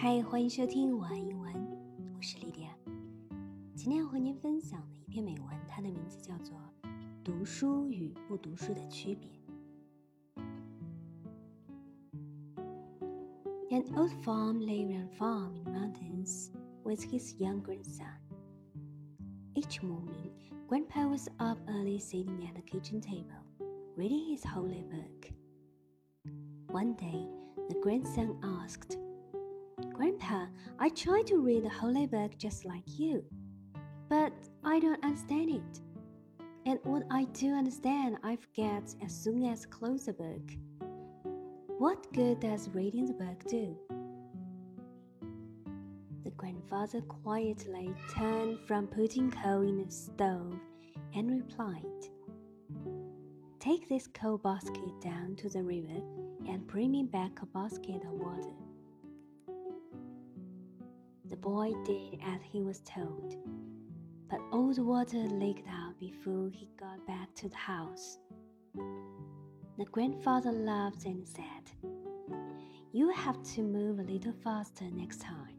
嗨，欢迎收听晚安英文，我是莉迪亚。今天要和您分享的一篇美文，它的名字叫做《读书与不读书的区别》。An old farm lay on a farm in the mountains with his young grandson. Each morning, Grandpa was up early sitting at the kitchen table, reading his holy book. One day, the grandson asked, Grandpa, I try to read the holy book just like you, but I don't understand it. And what I do understand, I forget as soon as I close the book. What good does reading the book do? The grandfather quietly turned from putting coal in the stove and replied, Take this coal basket down to the river and bring me back a basket of water. The boy did as he was told, but all the water leaked out before he got back to the house. The grandfather laughed and said, You have to move a little faster next time,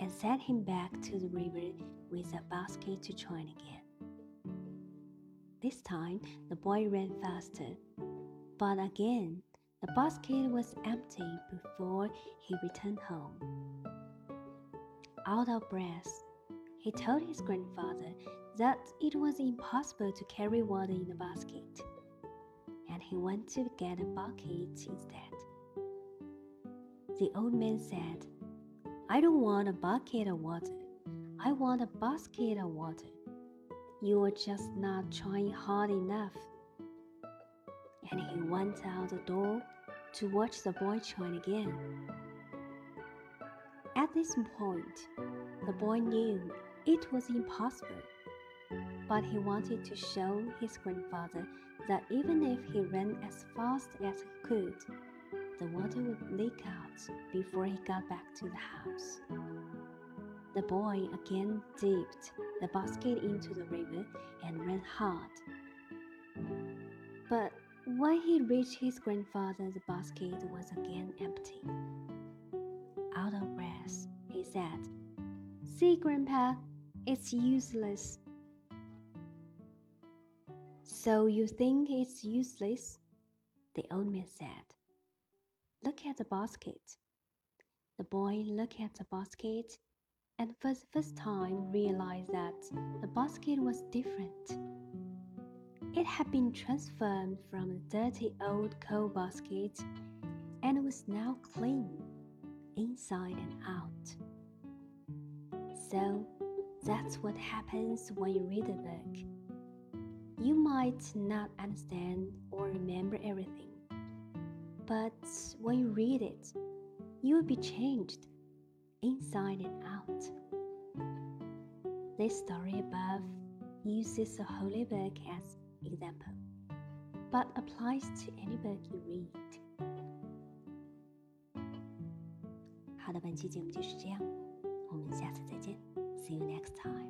and sent him back to the river with a basket to join again. This time the boy ran faster, but again the basket was empty before he returned home. Out of breath, he told his grandfather that it was impossible to carry water in a basket, and he went to get a bucket instead. The old man said, I don't want a bucket of water. I want a basket of water. You are just not trying hard enough and he went out the door to watch the boy try again. At this point, the boy knew it was impossible, but he wanted to show his grandfather that even if he ran as fast as he could, the water would leak out before he got back to the house. The boy again dipped the basket into the river and ran hard. But when he reached his grandfather, the basket was again empty. Out of breath, he said, See, Grandpa, it's useless. So you think it's useless? The old man said. Look at the basket. The boy looked at the basket and for the first time realized that the basket was different. It had been transformed from a dirty old coal basket and was now clean, inside and out. So that's what happens when you read a book. You might not understand or remember everything, but when you read it, you will be changed inside and out. This story above uses the Holy Book as example, but applies to any book you read. 的，本期节目就是这样，我们下次再见，See you next time.